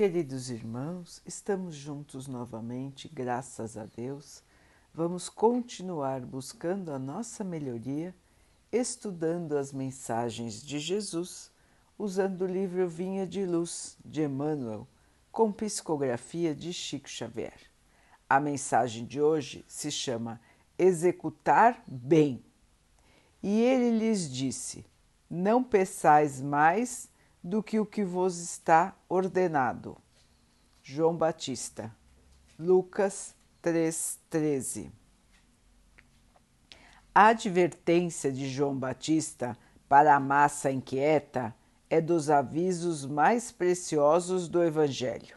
Queridos irmãos, estamos juntos novamente, graças a Deus. Vamos continuar buscando a nossa melhoria, estudando as mensagens de Jesus, usando o livro Vinha de Luz de Emmanuel, com psicografia de Chico Xavier. A mensagem de hoje se chama Executar Bem. E ele lhes disse: Não peçais mais do que o que vos está ordenado. João Batista, Lucas 3,13 A advertência de João Batista para a massa inquieta é dos avisos mais preciosos do Evangelho.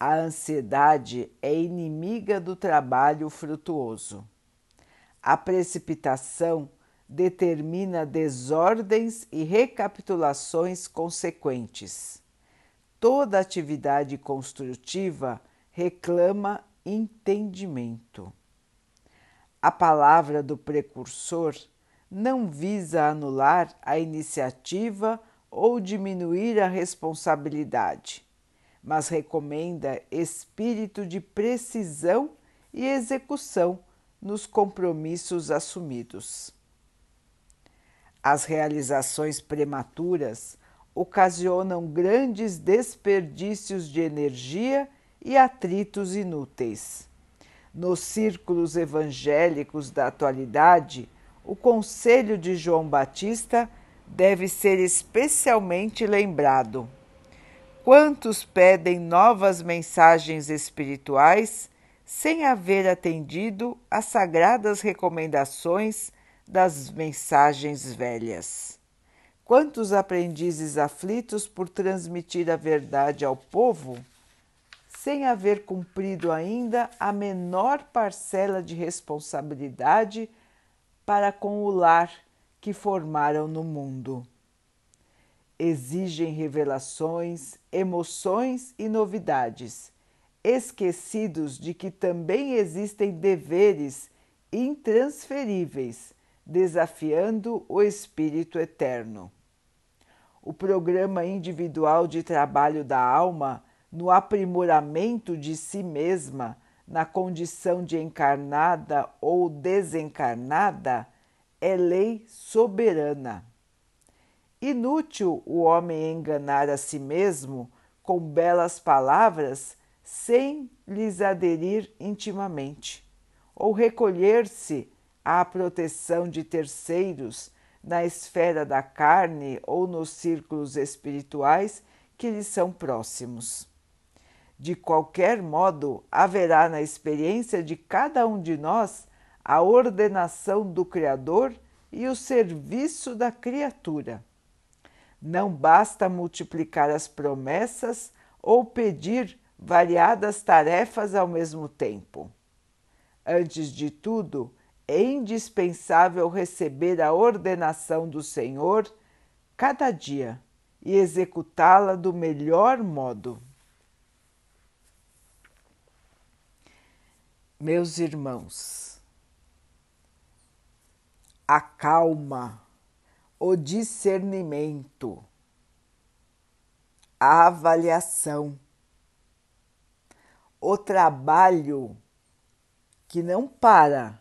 A ansiedade é inimiga do trabalho frutuoso. A precipitação determina desordens e recapitulações consequentes. Toda atividade construtiva reclama entendimento. A palavra do precursor não visa anular a iniciativa ou diminuir a responsabilidade, mas recomenda espírito de precisão e execução nos compromissos assumidos. As realizações prematuras ocasionam grandes desperdícios de energia e atritos inúteis. Nos círculos evangélicos da atualidade, o conselho de João Batista deve ser especialmente lembrado. Quantos pedem novas mensagens espirituais sem haver atendido às sagradas recomendações das mensagens velhas. Quantos aprendizes aflitos por transmitir a verdade ao povo, sem haver cumprido ainda a menor parcela de responsabilidade para com o lar que formaram no mundo. Exigem revelações, emoções e novidades, esquecidos de que também existem deveres intransferíveis Desafiando o Espírito Eterno. O programa individual de trabalho da alma no aprimoramento de si mesma na condição de encarnada ou desencarnada é lei soberana. Inútil o homem enganar a si mesmo com belas palavras sem lhes aderir intimamente, ou recolher-se à proteção de terceiros na esfera da carne ou nos círculos espirituais que lhes são próximos. De qualquer modo, haverá na experiência de cada um de nós a ordenação do Criador e o serviço da criatura. Não basta multiplicar as promessas ou pedir variadas tarefas ao mesmo tempo. Antes de tudo, é indispensável receber a ordenação do Senhor cada dia e executá-la do melhor modo. Meus irmãos, a calma, o discernimento, a avaliação, o trabalho que não para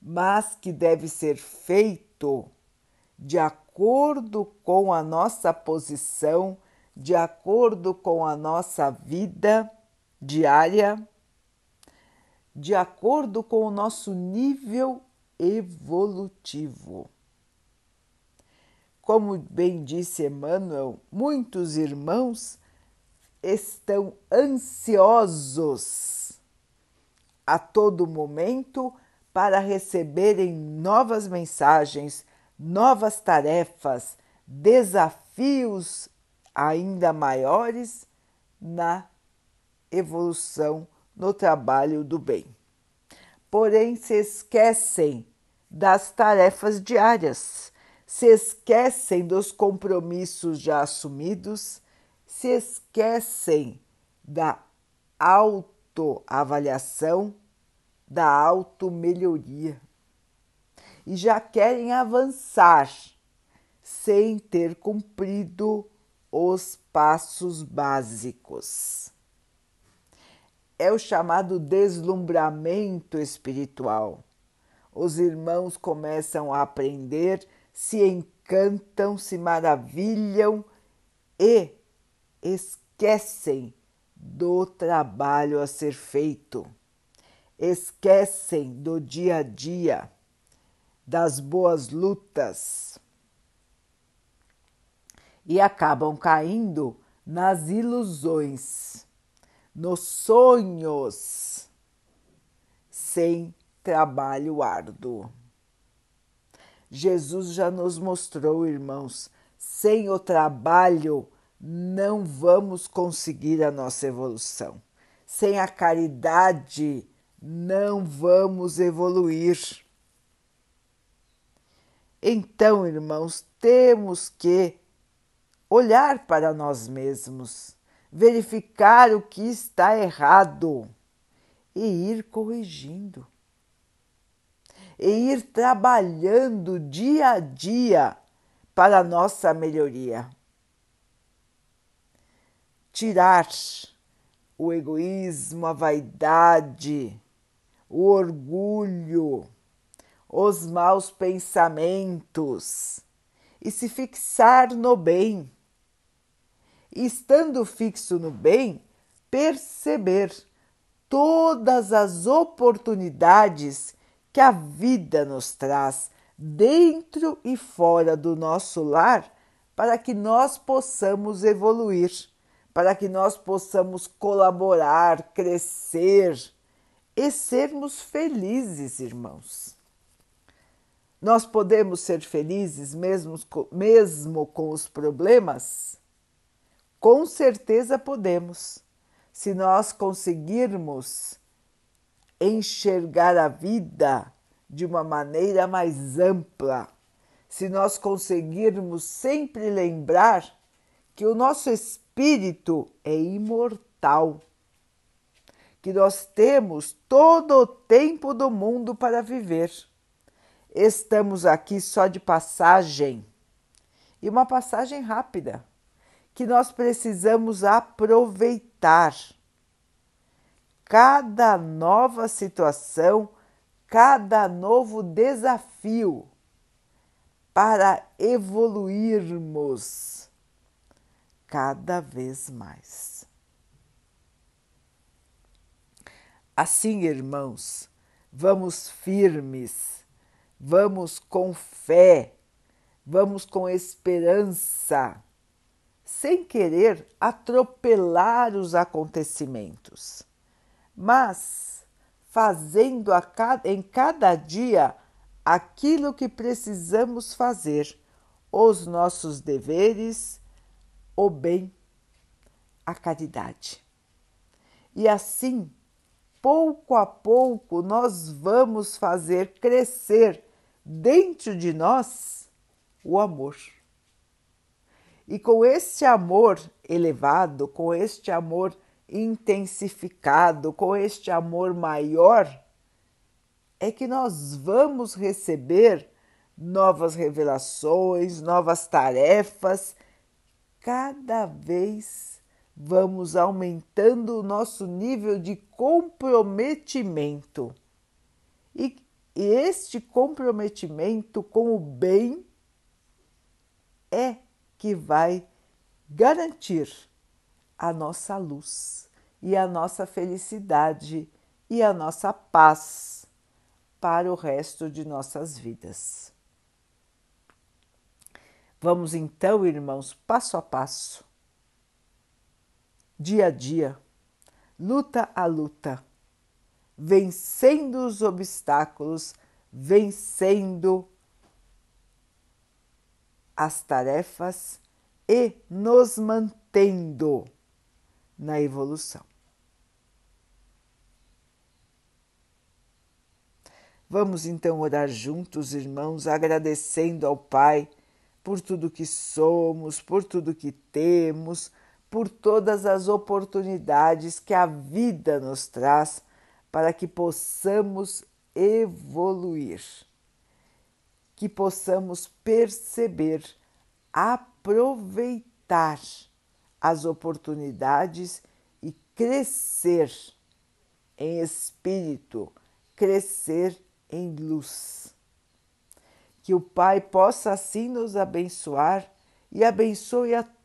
mas que deve ser feito de acordo com a nossa posição, de acordo com a nossa vida diária, de acordo com o nosso nível evolutivo. Como bem disse Emmanuel, muitos irmãos estão ansiosos a todo momento para receberem novas mensagens, novas tarefas, desafios ainda maiores na evolução no trabalho do bem. Porém, se esquecem das tarefas diárias, se esquecem dos compromissos já assumidos, se esquecem da autoavaliação da automelhoria e já querem avançar sem ter cumprido os passos básicos. É o chamado deslumbramento espiritual. Os irmãos começam a aprender, se encantam, se maravilham e esquecem do trabalho a ser feito, esquecem do dia a dia, das boas lutas e acabam caindo nas ilusões, nos sonhos, sem trabalho árduo. Jesus já nos mostrou, irmãos, sem o trabalho não vamos conseguir a nossa evolução. Sem a caridade, não vamos evoluir. Então, irmãos, temos que olhar para nós mesmos, verificar o que está errado e ir corrigindo. E ir trabalhando dia a dia para a nossa melhoria tirar o egoísmo, a vaidade, o orgulho, os maus pensamentos e se fixar no bem. Estando fixo no bem, perceber todas as oportunidades que a vida nos traz dentro e fora do nosso lar para que nós possamos evoluir para que nós possamos colaborar, crescer e sermos felizes, irmãos. Nós podemos ser felizes mesmo, mesmo com os problemas? Com certeza podemos, se nós conseguirmos enxergar a vida de uma maneira mais ampla, se nós conseguirmos sempre lembrar que o nosso espírito é imortal, que nós temos todo o tempo do mundo para viver. Estamos aqui só de passagem e uma passagem rápida que nós precisamos aproveitar. Cada nova situação, cada novo desafio para evoluirmos cada vez mais. Assim, irmãos, vamos firmes, vamos com fé, vamos com esperança, sem querer atropelar os acontecimentos, mas fazendo cada, em cada dia aquilo que precisamos fazer, os nossos deveres o bem, a caridade. E assim, pouco a pouco, nós vamos fazer crescer dentro de nós o amor. E com este amor elevado, com este amor intensificado, com este amor maior, é que nós vamos receber novas revelações, novas tarefas cada vez vamos aumentando o nosso nível de comprometimento. E este comprometimento com o bem é que vai garantir a nossa luz e a nossa felicidade e a nossa paz para o resto de nossas vidas. Vamos então, irmãos, passo a passo, dia a dia, luta a luta, vencendo os obstáculos, vencendo as tarefas e nos mantendo na evolução. Vamos então orar juntos, irmãos, agradecendo ao Pai por tudo que somos, por tudo que temos, por todas as oportunidades que a vida nos traz para que possamos evoluir, que possamos perceber, aproveitar as oportunidades e crescer em espírito, crescer em luz. Que o Pai possa assim nos abençoar e abençoe a